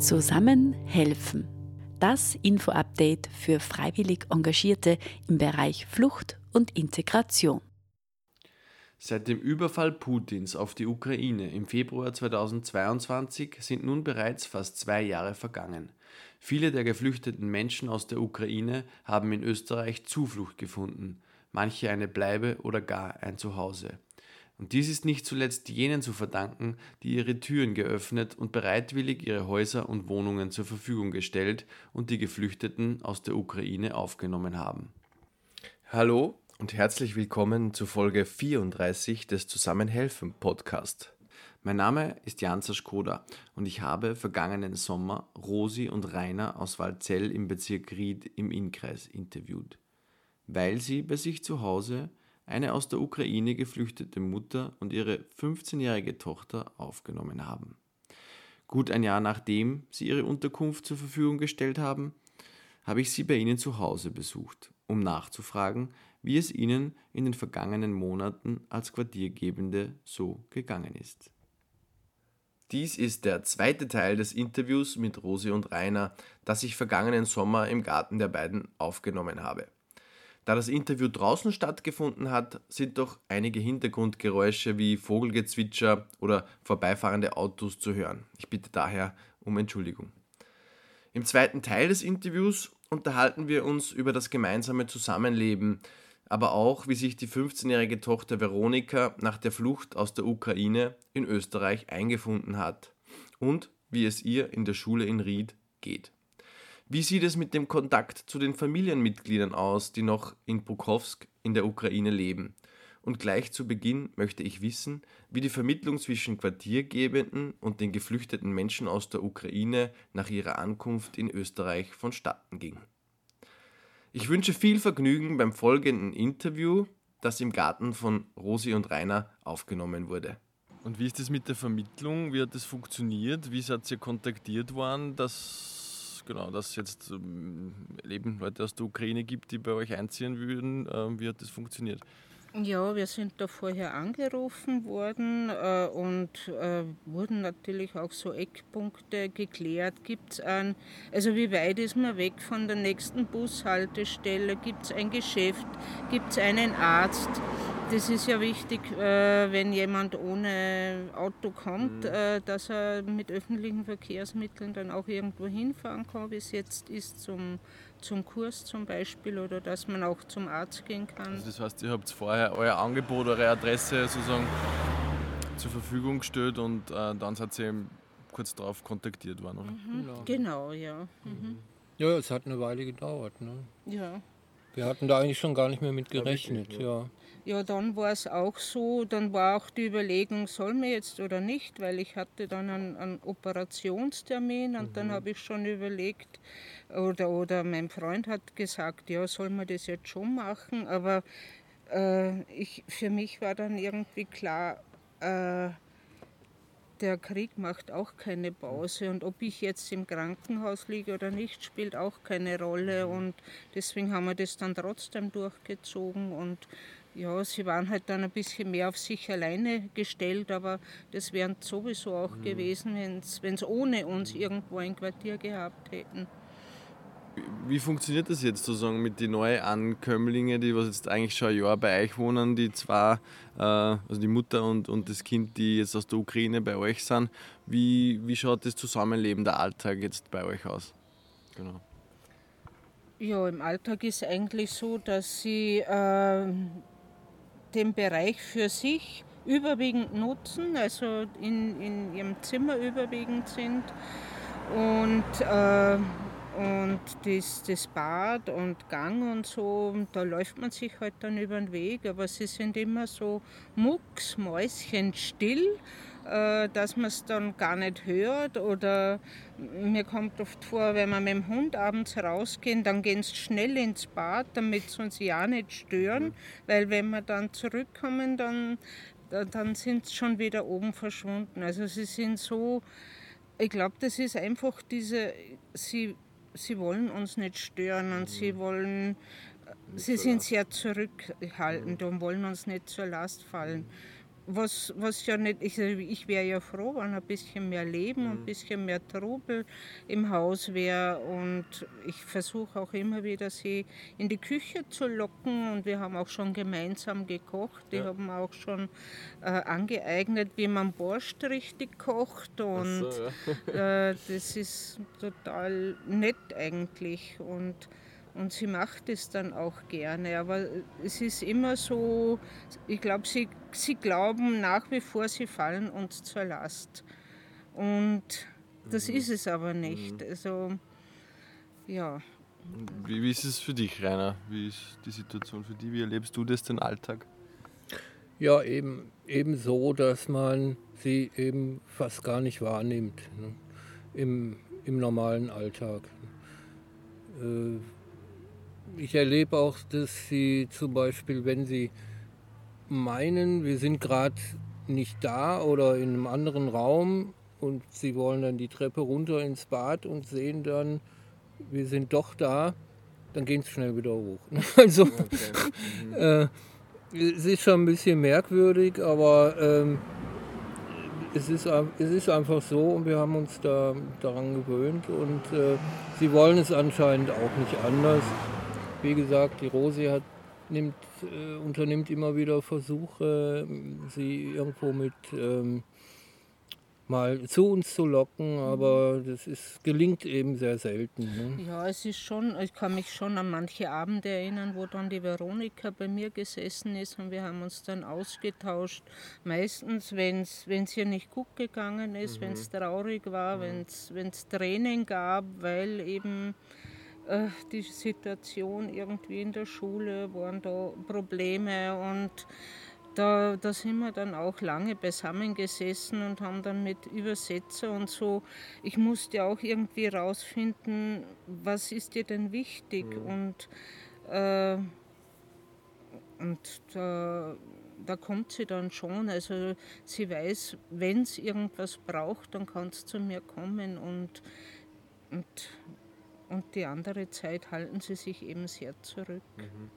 Zusammen helfen. Das Info-Update für freiwillig Engagierte im Bereich Flucht und Integration. Seit dem Überfall Putins auf die Ukraine im Februar 2022 sind nun bereits fast zwei Jahre vergangen. Viele der geflüchteten Menschen aus der Ukraine haben in Österreich Zuflucht gefunden, manche eine Bleibe oder gar ein Zuhause. Und dies ist nicht zuletzt jenen zu verdanken, die ihre Türen geöffnet und bereitwillig ihre Häuser und Wohnungen zur Verfügung gestellt und die Geflüchteten aus der Ukraine aufgenommen haben. Hallo und herzlich willkommen zu Folge 34 des Zusammenhelfen Podcast. Mein Name ist Janza Skoda und ich habe vergangenen Sommer Rosi und Rainer aus Walzell im Bezirk Ried im Innkreis interviewt, weil sie bei sich zu Hause eine aus der Ukraine geflüchtete Mutter und ihre 15-jährige Tochter aufgenommen haben. Gut ein Jahr nachdem sie ihre Unterkunft zur Verfügung gestellt haben, habe ich sie bei ihnen zu Hause besucht, um nachzufragen, wie es ihnen in den vergangenen Monaten als Quartiergebende so gegangen ist. Dies ist der zweite Teil des Interviews mit Rosi und Rainer, das ich vergangenen Sommer im Garten der beiden aufgenommen habe. Da das Interview draußen stattgefunden hat, sind doch einige Hintergrundgeräusche wie Vogelgezwitscher oder vorbeifahrende Autos zu hören. Ich bitte daher um Entschuldigung. Im zweiten Teil des Interviews unterhalten wir uns über das gemeinsame Zusammenleben, aber auch, wie sich die 15-jährige Tochter Veronika nach der Flucht aus der Ukraine in Österreich eingefunden hat und wie es ihr in der Schule in Ried geht. Wie sieht es mit dem Kontakt zu den Familienmitgliedern aus, die noch in Bukowsk in der Ukraine leben? Und gleich zu Beginn möchte ich wissen, wie die Vermittlung zwischen Quartiergebenden und den geflüchteten Menschen aus der Ukraine nach ihrer Ankunft in Österreich vonstatten ging. Ich wünsche viel Vergnügen beim folgenden Interview, das im Garten von Rosi und Rainer aufgenommen wurde. Und wie ist es mit der Vermittlung? Wie hat das funktioniert? Wie seid ihr kontaktiert worden, dass genau, dass es jetzt ähm, eben Leute aus der Ukraine gibt, die bei euch einziehen würden. Ähm, wie hat das funktioniert? Ja, wir sind da vorher angerufen worden äh, und äh, wurden natürlich auch so Eckpunkte geklärt. Gibt es ein, also wie weit ist man weg von der nächsten Bushaltestelle? Gibt es ein Geschäft? Gibt es einen Arzt? Das ist ja wichtig, äh, wenn jemand ohne Auto kommt, mhm. Äh, dass er mit öffentlichen Verkehrsmitteln dann auch irgendwo hinfahren kann, wie es jetzt ist zum zum Kurs zum Beispiel oder dass man auch zum Arzt gehen kann. Also das heißt, ihr habt vorher euer Angebot, eure Adresse sozusagen zur Verfügung gestellt und äh, dann seid ihr eben kurz darauf kontaktiert worden, oder? Mhm. Genau. genau, ja. Mhm. Ja, es hat eine Weile gedauert. Ne? Ja. Wir hatten da eigentlich schon gar nicht mehr mit gerechnet, ja. Ja, dann war es auch so, dann war auch die Überlegung, soll mir jetzt oder nicht, weil ich hatte dann einen, einen Operationstermin und mhm. dann habe ich schon überlegt, oder, oder mein Freund hat gesagt, ja, soll man das jetzt schon machen, aber äh, ich, für mich war dann irgendwie klar, äh, der Krieg macht auch keine Pause und ob ich jetzt im Krankenhaus liege oder nicht, spielt auch keine Rolle mhm. und deswegen haben wir das dann trotzdem durchgezogen und ja, sie waren halt dann ein bisschen mehr auf sich alleine gestellt, aber das wären sowieso auch mhm. gewesen, wenn es ohne uns irgendwo ein Quartier gehabt hätten. Wie funktioniert das jetzt sozusagen mit den Neuankömmlingen, die was jetzt eigentlich schon ein Jahr bei euch wohnen, die zwei, äh, also die Mutter und, und das Kind, die jetzt aus der Ukraine bei euch sind? Wie, wie schaut das Zusammenleben, der Alltag jetzt bei euch aus? Genau. Ja, im Alltag ist eigentlich so, dass sie äh, den Bereich für sich überwiegend nutzen, also in, in ihrem Zimmer überwiegend sind und, äh, und das, das Bad und Gang und so, da läuft man sich halt dann über den Weg, aber sie sind immer so mucksmäuschenstill äh, dass man es dann gar nicht hört. Oder mir kommt oft vor, wenn wir mit dem Hund abends rausgehen, dann gehen sie schnell ins Bad, damit sie uns ja nicht stören. Mhm. Weil wenn wir dann zurückkommen, dann, dann sind sie schon wieder oben verschwunden. Also sie sind so, ich glaube, das ist einfach diese, sie, sie wollen uns nicht stören und mhm. sie wollen, sie sind sehr zurückhaltend mhm. und wollen uns nicht zur Last fallen. Was, was ja nicht, ich, ich wäre ja froh, wenn ein bisschen mehr Leben und ein bisschen mehr Trubel im Haus wäre. Und ich versuche auch immer wieder, sie in die Küche zu locken. Und wir haben auch schon gemeinsam gekocht. Die ja. haben auch schon äh, angeeignet, wie man Borscht richtig kocht. Und so, ja. äh, das ist total nett eigentlich. Und und sie macht es dann auch gerne. Aber es ist immer so, ich glaube, sie, sie glauben nach wie vor, sie fallen uns zur Last. Und das mhm. ist es aber nicht. Mhm. Also, ja. Wie, wie ist es für dich, Rainer? Wie ist die Situation für dich? Wie erlebst du das, den Alltag? Ja, eben, eben so, dass man sie eben fast gar nicht wahrnimmt ne? Im, im normalen Alltag. Äh, ich erlebe auch, dass sie zum Beispiel, wenn sie meinen, wir sind gerade nicht da oder in einem anderen Raum und sie wollen dann die Treppe runter ins Bad und sehen dann, wir sind doch da, dann gehen sie schnell wieder hoch. Also okay. mhm. äh, es ist schon ein bisschen merkwürdig, aber ähm, es, ist, es ist einfach so und wir haben uns da daran gewöhnt und äh, sie wollen es anscheinend auch nicht anders wie gesagt, die Rosi hat, nimmt, äh, unternimmt immer wieder Versuche, sie irgendwo mit ähm, mal zu uns zu locken, aber das ist, gelingt eben sehr selten. Ne? Ja, es ist schon, ich kann mich schon an manche Abende erinnern, wo dann die Veronika bei mir gesessen ist und wir haben uns dann ausgetauscht. Meistens, wenn es ihr nicht gut gegangen ist, mhm. wenn es traurig war, mhm. wenn es Tränen gab, weil eben die Situation irgendwie in der Schule, waren da Probleme und da, da sind wir dann auch lange beisammengesessen und haben dann mit Übersetzer und so, ich musste auch irgendwie rausfinden, was ist dir denn wichtig mhm. und, äh, und da, da kommt sie dann schon. Also sie weiß, wenn es irgendwas braucht, dann kann es zu mir kommen und, und und die andere Zeit halten sie sich eben sehr zurück. Mhm.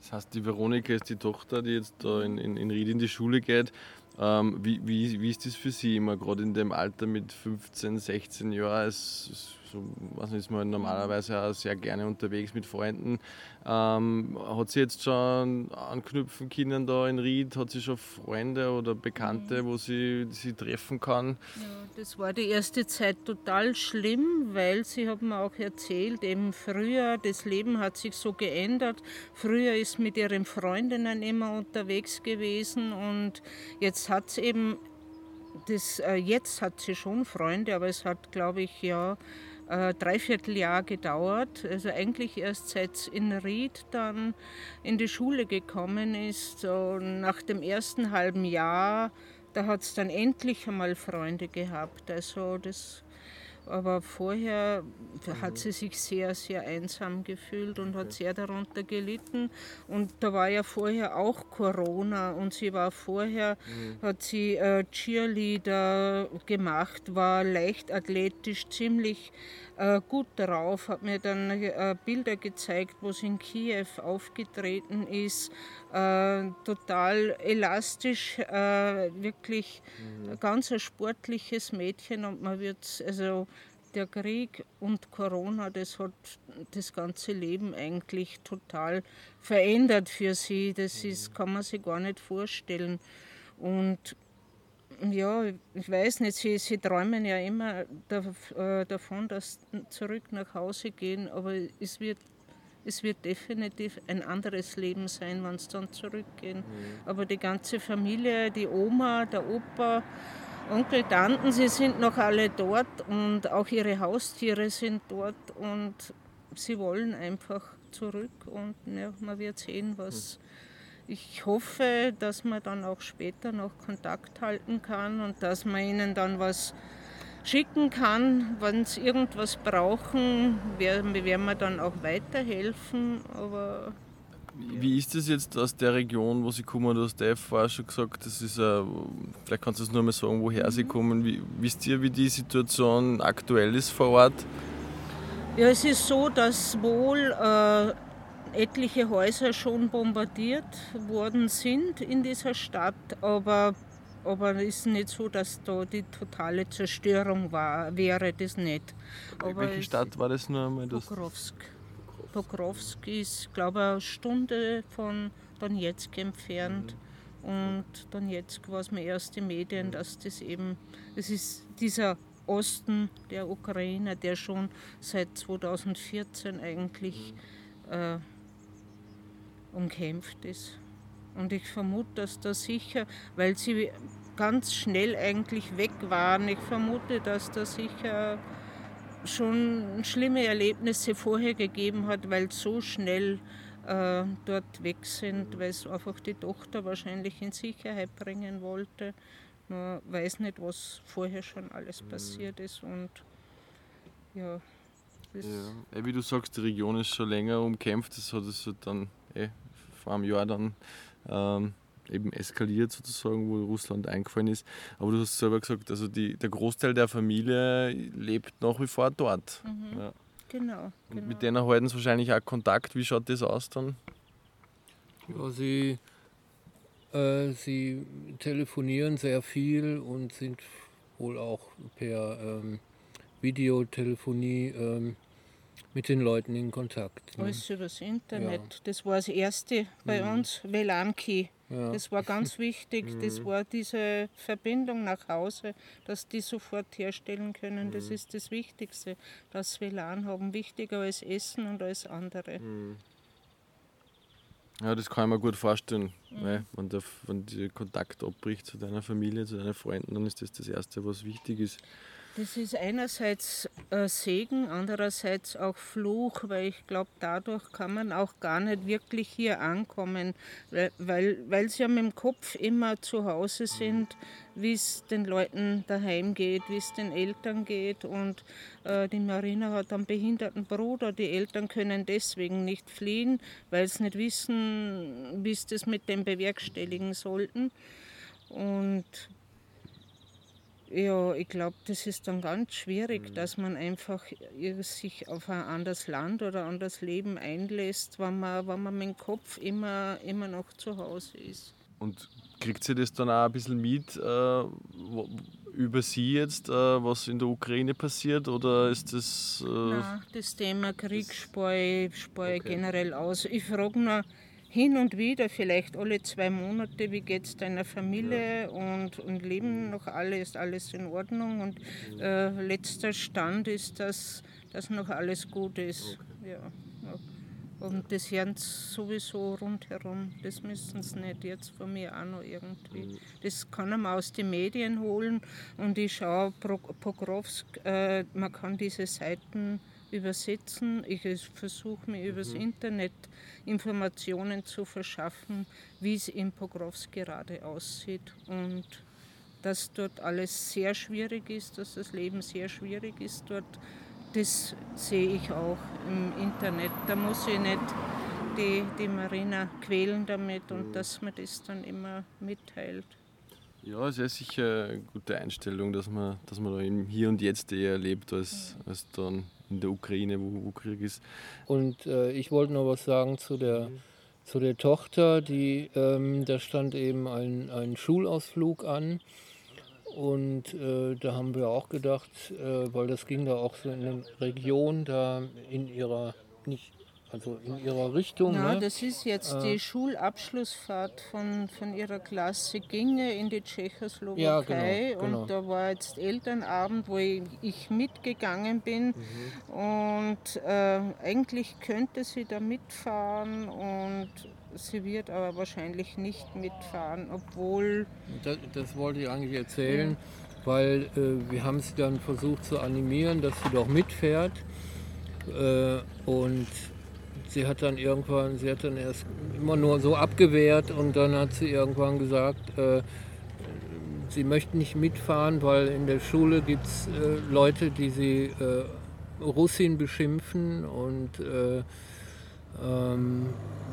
Das heißt, die Veronika ist die Tochter, die jetzt da in, in, in Ried in die Schule geht. Ähm, wie, wie, wie ist das für Sie immer, gerade in dem Alter mit 15, 16 Jahren? Es, es so, was ist man normalerweise auch sehr gerne unterwegs mit Freunden. Ähm, hat sie jetzt schon anknüpfen können da in Ried? Hat sie schon Freunde oder Bekannte, mhm. wo sie sie treffen kann? Ja, das war die erste Zeit total schlimm, weil sie haben mir auch erzählt, eben früher, das Leben hat sich so geändert. Früher ist mit ihren Freundinnen immer unterwegs gewesen und jetzt hat es eben das, äh, jetzt hat sie schon Freunde, aber es hat, glaube ich, ja äh, Dreivierteljahr gedauert. Also eigentlich erst seit in Ried dann in die Schule gekommen ist. So nach dem ersten halben Jahr, da hat es dann endlich einmal Freunde gehabt. Also das aber vorher hat sie sich sehr, sehr einsam gefühlt und hat sehr darunter gelitten. Und da war ja vorher auch Corona und sie war vorher, mhm. hat sie äh, Cheerleader gemacht, war leichtathletisch ziemlich äh, gut drauf, hat mir dann äh, Bilder gezeigt, wo sie in Kiew aufgetreten ist, äh, total elastisch, äh, wirklich mhm. ganz ein sportliches Mädchen und man wird, also der Krieg und Corona, das hat das ganze Leben eigentlich total verändert für sie. Das ist, mhm. kann man sich gar nicht vorstellen. Und ja, ich weiß nicht, sie, sie träumen ja immer äh, davon, dass sie zurück nach Hause gehen, aber es wird, es wird definitiv ein anderes Leben sein, wenn sie dann zurückgehen. Mhm. Aber die ganze Familie, die Oma, der Opa, Onkel, Tanten, sie sind noch alle dort und auch ihre Haustiere sind dort und sie wollen einfach zurück und ja, man wird sehen, was. Mhm ich hoffe, dass man dann auch später noch Kontakt halten kann und dass man ihnen dann was schicken kann. Wenn sie irgendwas brauchen, werden wir dann auch weiterhelfen. Aber wie ist das jetzt aus der Region, wo Sie kommen? Du hast Dave vorher schon gesagt, das ist, äh, vielleicht kannst du es nur mal sagen, woher Sie mhm. kommen. Wie, wisst ihr, wie die Situation aktuell ist vor Ort? Ja, es ist so, dass wohl äh, etliche Häuser schon bombardiert worden sind in dieser Stadt, aber aber es ist nicht so, dass da die totale Zerstörung war, wäre das nicht. Aber Welche Stadt war das nur einmal? Pokrovsk. Pokrovsk ist, glaube ich, eine Stunde von Donetsk entfernt. Mhm. Und Donetsk war es mir erst in Medien, dass das eben, das ist dieser Osten der Ukraine, der schon seit 2014 eigentlich mhm. äh, umkämpft ist. Und ich vermute, dass da sicher, weil sie ganz schnell eigentlich weg waren, ich vermute, dass da sicher schon schlimme Erlebnisse vorher gegeben hat, weil so schnell äh, dort weg sind, weil es einfach die Tochter wahrscheinlich in Sicherheit bringen wollte. Man weiß nicht, was vorher schon alles mhm. passiert ist und ja. ja. Wie du sagst, die Region ist schon länger umkämpft, das hat es dann eh, vor einem Jahr dann ähm, eben eskaliert sozusagen, wo Russland eingefallen ist. Aber du hast selber gesagt, also die, der Großteil der Familie lebt nach wie vor dort. Mhm. Ja. Genau, genau. mit denen halten sie wahrscheinlich auch Kontakt. Wie schaut das aus dann? Ja, sie, äh, sie telefonieren sehr viel und sind wohl auch per ähm, Videotelefonie ähm, mit den Leuten in Kontakt. Ne? Alles übers Internet. Ja. Das war das erste bei mhm. uns, WLAN-Key. Ja. Das war ganz wichtig. Mhm. Das war diese Verbindung nach Hause, dass die sofort herstellen können. Das mhm. ist das Wichtigste. Das WLAN haben wichtiger als Essen und als andere. Mhm. Ja, das kann ich mir gut vorstellen. Mhm. Weil wenn der, wenn der Kontakt abbricht zu deiner Familie, zu deinen Freunden, dann ist das das Erste, was wichtig ist. Das ist einerseits äh, Segen, andererseits auch Fluch, weil ich glaube, dadurch kann man auch gar nicht wirklich hier ankommen, weil, weil, sie ja mit dem Kopf immer zu Hause sind, wie es den Leuten daheim geht, wie es den Eltern geht. Und äh, die Marina hat einen behinderten Bruder. Die Eltern können deswegen nicht fliehen, weil sie nicht wissen, wie sie das mit dem bewerkstelligen sollten. Und ja, ich glaube, das ist dann ganz schwierig, mhm. dass man einfach sich auf ein anderes Land oder ein anderes Leben einlässt, wenn man, wenn man mit dem Kopf immer, immer noch zu Hause ist. Und kriegt sie das dann auch ein bisschen mit äh, über Sie jetzt, äh, was in der Ukraine passiert? Oder ist das. Äh, Nein, das Thema Krieg spare ich okay. generell aus. Ich frage nur, hin und wieder, vielleicht alle zwei Monate, wie geht es deiner Familie ja. und, und leben noch alle, ist alles in Ordnung. Und äh, letzter Stand ist, dass, dass noch alles gut ist. Okay. Ja. Und das hören sowieso rundherum. Das müssen sie nicht jetzt von mir auch noch irgendwie. Mhm. Das kann man aus den Medien holen. Und ich schaue Pokrovsk, äh, man kann diese Seiten übersetzen. Ich versuche mir übers mhm. Internet Informationen zu verschaffen, wie es in Pokrovsk gerade aussieht und dass dort alles sehr schwierig ist, dass das Leben sehr schwierig ist dort. Das sehe ich auch im Internet. Da muss ich nicht die, die Marina quälen damit und mhm. dass man das dann immer mitteilt. Ja, es ist sicher eine gute Einstellung, dass man, dass man da im Hier und Jetzt eher lebt, als, als dann in der Ukraine, wo, wo Krieg ist. Und äh, ich wollte noch was sagen zu der, zu der Tochter, die, ähm, da stand eben ein, ein Schulausflug an. Und äh, da haben wir auch gedacht, äh, weil das ging da auch so in der Region, da in ihrer, nicht also in ihrer Richtung. Ja, ne? das ist jetzt äh, die Schulabschlussfahrt von, von ihrer Klasse ginge in die Tschechoslowakei ja, genau, genau. und da war jetzt Elternabend, wo ich, mitgegangen bin mhm. und äh, eigentlich könnte sie da mitfahren und sie wird aber wahrscheinlich nicht mitfahren, obwohl... Das, das wollte ich eigentlich erzählen, ja. weil äh, wir haben sie dann versucht zu animieren, dass sie doch mitfährt äh, und sie hat dann irgendwann, sie hat dann erst immer nur so abgewehrt und dann hat sie irgendwann gesagt, äh, sie möchte nicht mitfahren, weil in der Schule gibt es äh, Leute, die sie äh, Russin beschimpfen und äh, ähm,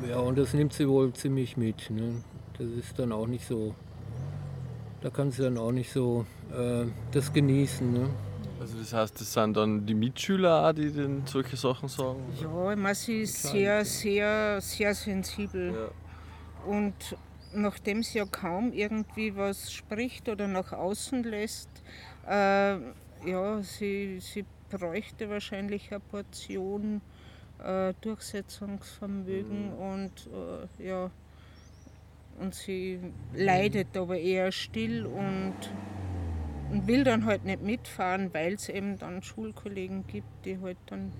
ja, und das nimmt sie wohl ziemlich mit. Ne? Das ist dann auch nicht so, da kann sie dann auch nicht so äh, das genießen. Ne? Also das heißt, das sind dann die Mitschüler auch, die denn solche Sachen sagen? Ja, ich meine, sie ist sehr, sehr, sehr sensibel. Ja. Und nachdem sie ja kaum irgendwie was spricht oder nach außen lässt, äh, ja, sie, sie bräuchte wahrscheinlich eine Portion äh, Durchsetzungsvermögen mhm. und äh, ja, und sie leidet aber eher still und, und will dann halt nicht mitfahren, weil es eben dann Schulkollegen gibt, die halt dann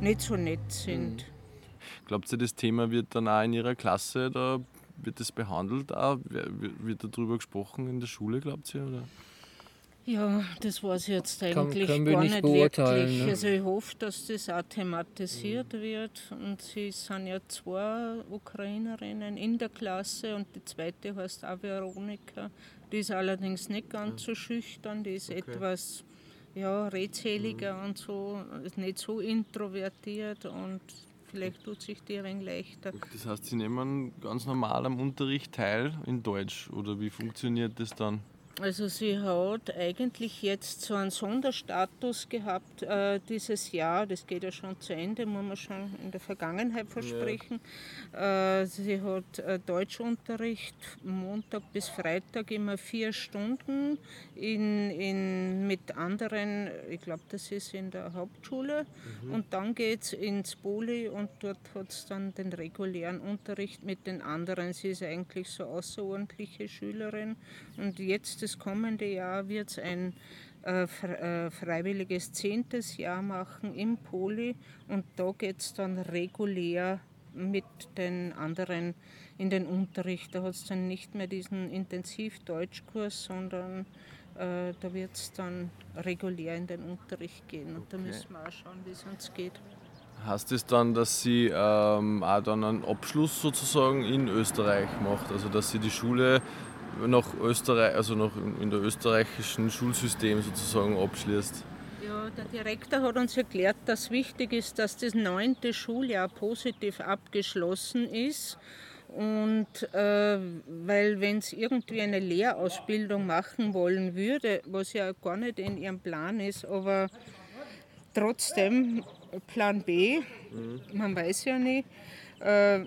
nicht so nett sind. Mhm. Glaubt ihr, das Thema wird dann auch in Ihrer Klasse, da wird das behandelt, auch? wird darüber gesprochen in der Schule, glaubt ihr? Oder? Ja, das weiß ich jetzt eigentlich kann, kann gar nicht, wirklich. Ne? Also ich hoffe, dass das auch thematisiert mhm. wird. Und sie sind ja zwei Ukrainerinnen in der Klasse und die zweite heißt auch Veronika. Die ist allerdings nicht ganz so schüchtern, die ist okay. etwas ja, redseliger mhm. und so, ist nicht so introvertiert und vielleicht tut sich die ein leichter. Das heißt, Sie nehmen ganz normal am Unterricht teil in Deutsch oder wie funktioniert das dann? Also sie hat eigentlich jetzt so einen Sonderstatus gehabt äh, dieses Jahr. Das geht ja schon zu Ende, muss man schon in der Vergangenheit versprechen. Ja. Äh, sie hat äh, Deutschunterricht Montag bis Freitag immer vier Stunden in, in, mit anderen, ich glaube, das ist in der Hauptschule. Mhm. Und dann geht es ins Poli und dort hat es dann den regulären Unterricht mit den anderen. Sie ist eigentlich so außerordentliche Schülerin. Und jetzt das kommende Jahr wird es ein äh, äh, freiwilliges zehntes Jahr machen im Poli und da geht es dann regulär mit den anderen in den Unterricht. Da hat es dann nicht mehr diesen Intensiv-Deutschkurs, sondern äh, da wird es dann regulär in den Unterricht gehen und okay. da müssen wir auch schauen, wie es uns geht. Heißt das dann, dass sie ähm, auch dann einen Abschluss sozusagen in Österreich macht? Also dass sie die Schule nach Österreich, also noch in der österreichischen Schulsystem sozusagen abschließt? Ja, der Direktor hat uns erklärt, dass wichtig ist, dass das neunte Schuljahr positiv abgeschlossen ist. Und äh, weil wenn es irgendwie eine Lehrausbildung machen wollen würde, was ja gar nicht in ihrem Plan ist, aber trotzdem Plan B, mhm. man weiß ja nicht, äh,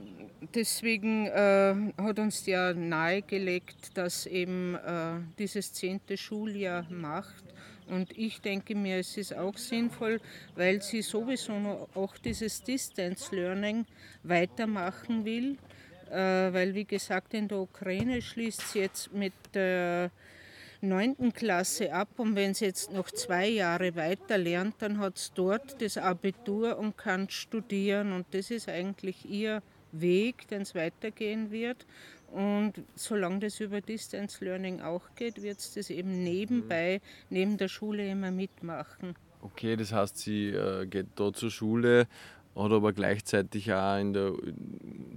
deswegen äh, hat uns ja nahegelegt, dass eben äh, dieses zehnte Schuljahr macht. Und ich denke mir, es ist auch sinnvoll, weil sie sowieso noch auch dieses Distance Learning weitermachen will. Äh, weil, wie gesagt, in der Ukraine schließt sie jetzt mit der neunten Klasse ab und wenn sie jetzt noch zwei Jahre weiter lernt, dann hat sie dort das Abitur und kann studieren. Und das ist eigentlich ihr Weg, den es weitergehen wird. Und solange das über Distance Learning auch geht, wird es das eben nebenbei, neben der Schule immer mitmachen. Okay, das heißt, sie äh, geht da zur Schule, hat aber gleichzeitig auch in der,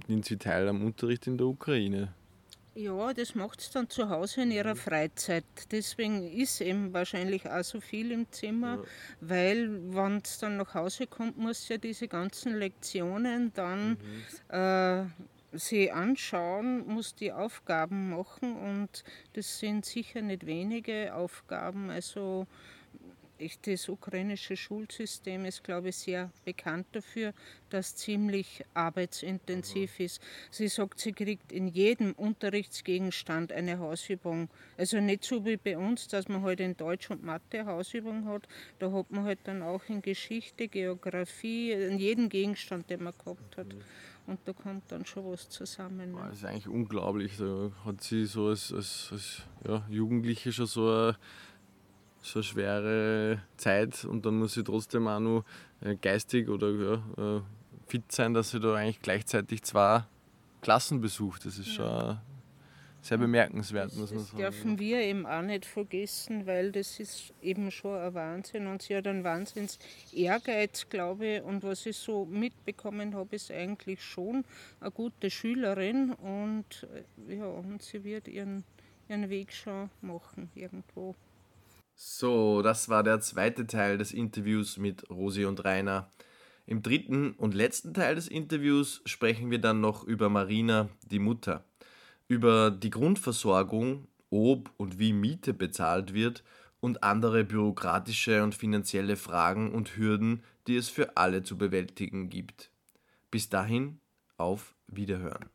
nimmt sie teil am Unterricht in der Ukraine. Ja, das macht es dann zu Hause in ihrer Freizeit. Deswegen ist eben wahrscheinlich auch so viel im Zimmer, ja. weil wenn es dann nach Hause kommt, muss ja diese ganzen Lektionen dann mhm. äh, sie anschauen, muss die Aufgaben machen und das sind sicher nicht wenige Aufgaben. Also das ukrainische Schulsystem ist, glaube ich, sehr bekannt dafür, dass ziemlich arbeitsintensiv ist. Sie sagt, sie kriegt in jedem Unterrichtsgegenstand eine Hausübung. Also nicht so wie bei uns, dass man halt in Deutsch und Mathe Hausübung hat. Da hat man halt dann auch in Geschichte, Geografie, in jedem Gegenstand, den man gehabt hat. Und da kommt dann schon was zusammen. Ne? Das ist eigentlich unglaublich. Da hat sie so als, als, als ja, Jugendliche schon so eine so eine schwere Zeit und dann muss sie trotzdem auch noch äh, geistig oder ja, äh, fit sein, dass sie da eigentlich gleichzeitig zwei Klassen besucht. Das ist schon sehr bemerkenswert, das, muss man sagen. Das dürfen wir eben auch nicht vergessen, weil das ist eben schon ein Wahnsinn und sie hat einen Wahnsinns Ehrgeiz, glaube ich. Und was ich so mitbekommen habe, ist eigentlich schon eine gute Schülerin und, äh, ja, und sie wird ihren, ihren Weg schon machen irgendwo. So, das war der zweite Teil des Interviews mit Rosi und Rainer. Im dritten und letzten Teil des Interviews sprechen wir dann noch über Marina, die Mutter, über die Grundversorgung, ob und wie Miete bezahlt wird und andere bürokratische und finanzielle Fragen und Hürden, die es für alle zu bewältigen gibt. Bis dahin, auf Wiederhören.